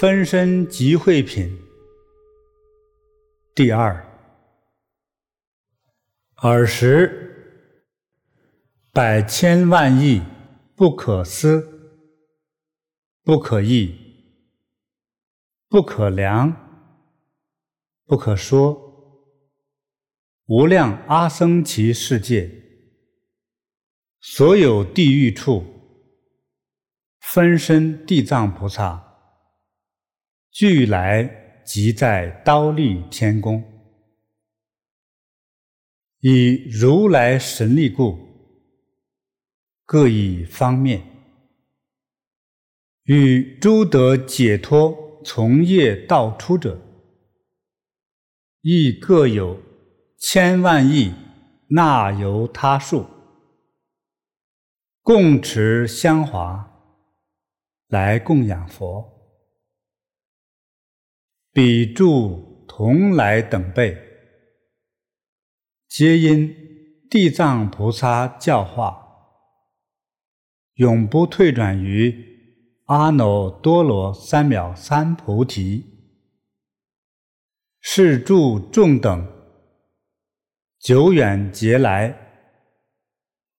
分身集会品第二。尔时，百千万亿不可思，不可议，不可量，不可说，无量阿僧祇世界，所有地狱处，分身地藏菩萨，俱来即在刀立天宫。以如来神力故，各以方面，与诸得解脱从业道出者，亦各有千万亿那由他数，共持香华，来供养佛。彼诸同来等辈。皆因地藏菩萨教化，永不退转于阿耨多罗三藐三菩提。是诸众等久远劫来，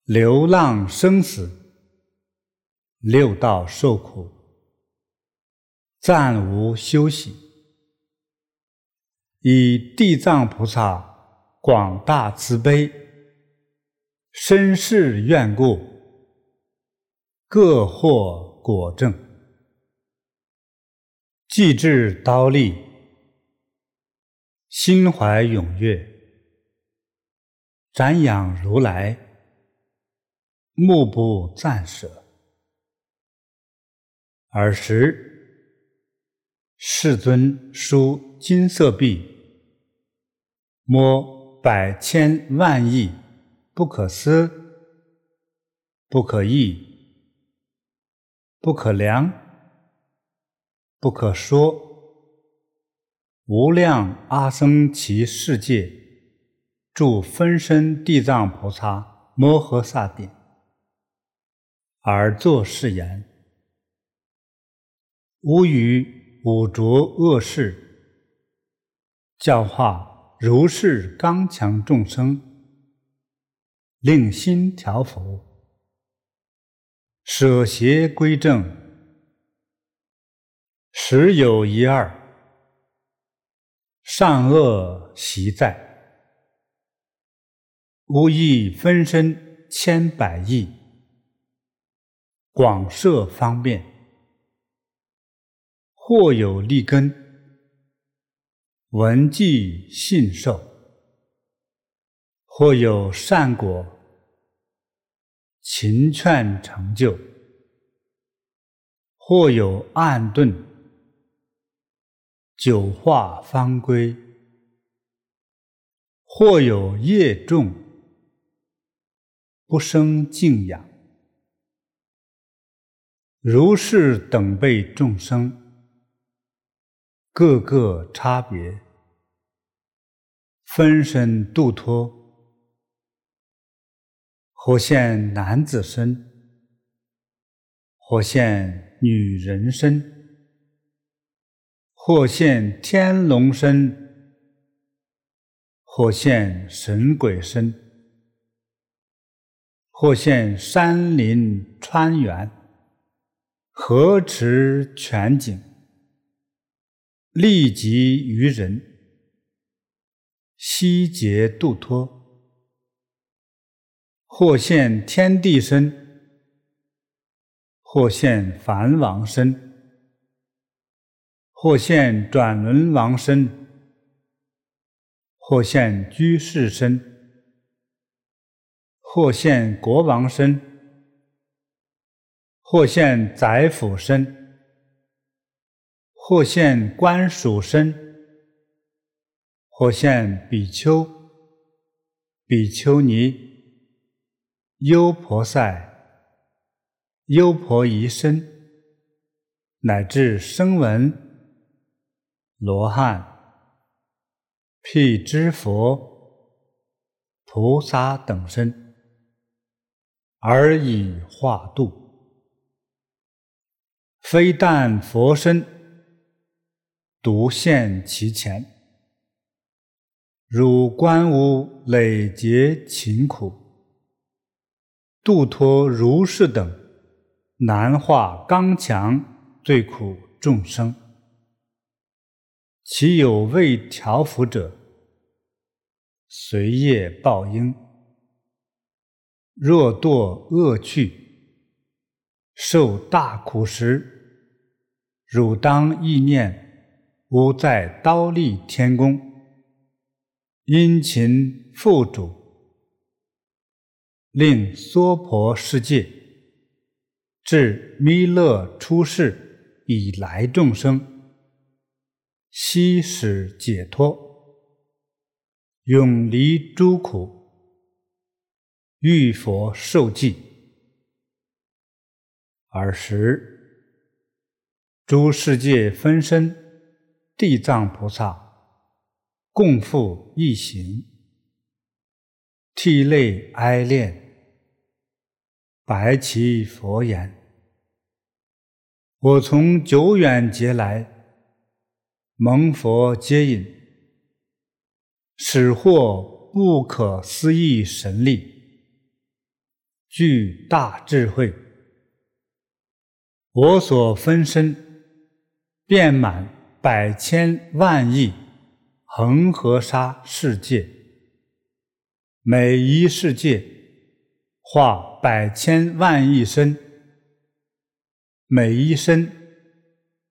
流浪生死，六道受苦，暂无休息，以地藏菩萨。广大慈悲，深誓愿故，各获果证。既至刀利，心怀踊跃，瞻仰如来，目不暂舍。尔时，世尊舒金色臂，摩。百千万亿不可思，不可议，不可量，不可说，无量阿僧祇世界住分身地藏菩萨摩诃萨顶，而作是言：吾于五浊恶世教化。如是刚强众生，令心调伏，舍邪归正，实有一二，善恶习在，吾亦分身千百亿，广设方便，或有利根。闻记信受，或有善果，勤劝成就；或有暗顿，久化方归；或有业重，不生敬仰。如是等辈众生。各个差别，分身度脱，或现男子身，或现女人身，或现天龙身，或现神鬼身，或现山林川原，河池泉井。利集于人，悉皆度脱；或现天地身，或现梵王身，或现转轮王身，或现居士身，或现国王身，或现宰辅身。或现官属身，或现比丘、比丘尼、优婆塞、优婆夷身，乃至声闻、罗汉、辟支佛、菩萨等身，而以化度，非但佛身。独现其前。汝观吾累劫勤苦，度脱如是等难化刚强罪苦众生，其有未调伏者，随业报应。若堕恶趣，受大苦时，汝当忆念吾在刀立天宫，殷勤付主，令娑婆世界至弥勒出世以来众生，悉使解脱，永离诸苦。遇佛受记，尔时诸世界分身地藏菩萨共赴一行，涕泪哀恋，白其佛言：“我从久远劫来，蒙佛接引，始获不可思议神力。”具大智慧，我所分身遍满百千万亿。恒河沙世界，每一世界化百千万亿身，每一身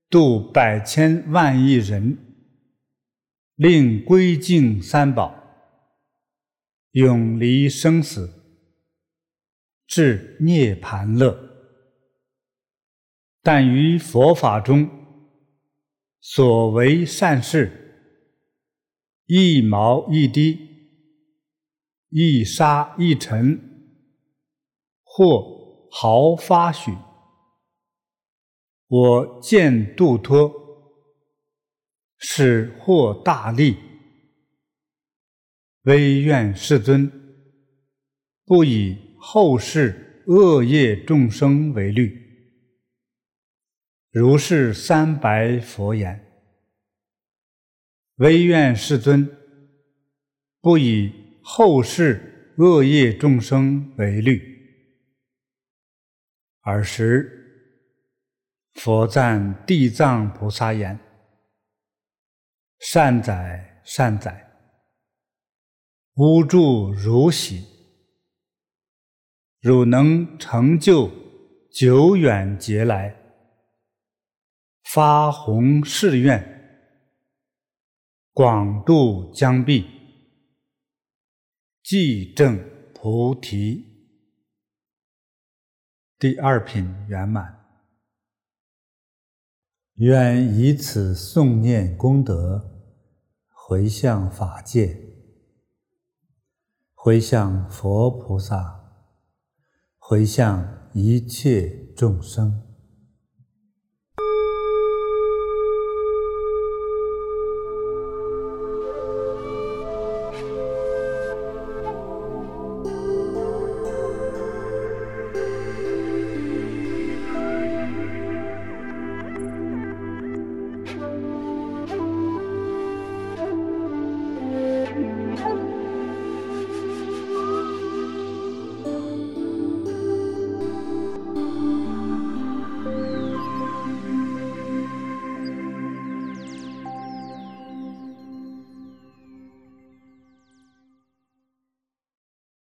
度百千万亿人，令归敬三宝，永离生死。至涅槃乐，但于佛法中所为善事，一毛一滴，一沙一尘，或毫发许，我见度脱，是获大利，唯愿世尊不以。后世恶业众生为虑，如是三白佛言：“唯愿世尊不以后世恶业众生为虑。”尔时，佛赞地藏菩萨言：“善哉，善哉！吾祝汝喜。”汝能成就久远劫来发弘誓愿，广度将毕，济证菩提。第二品圆满。愿以此诵念功德，回向法界，回向佛菩萨。回向一切众生。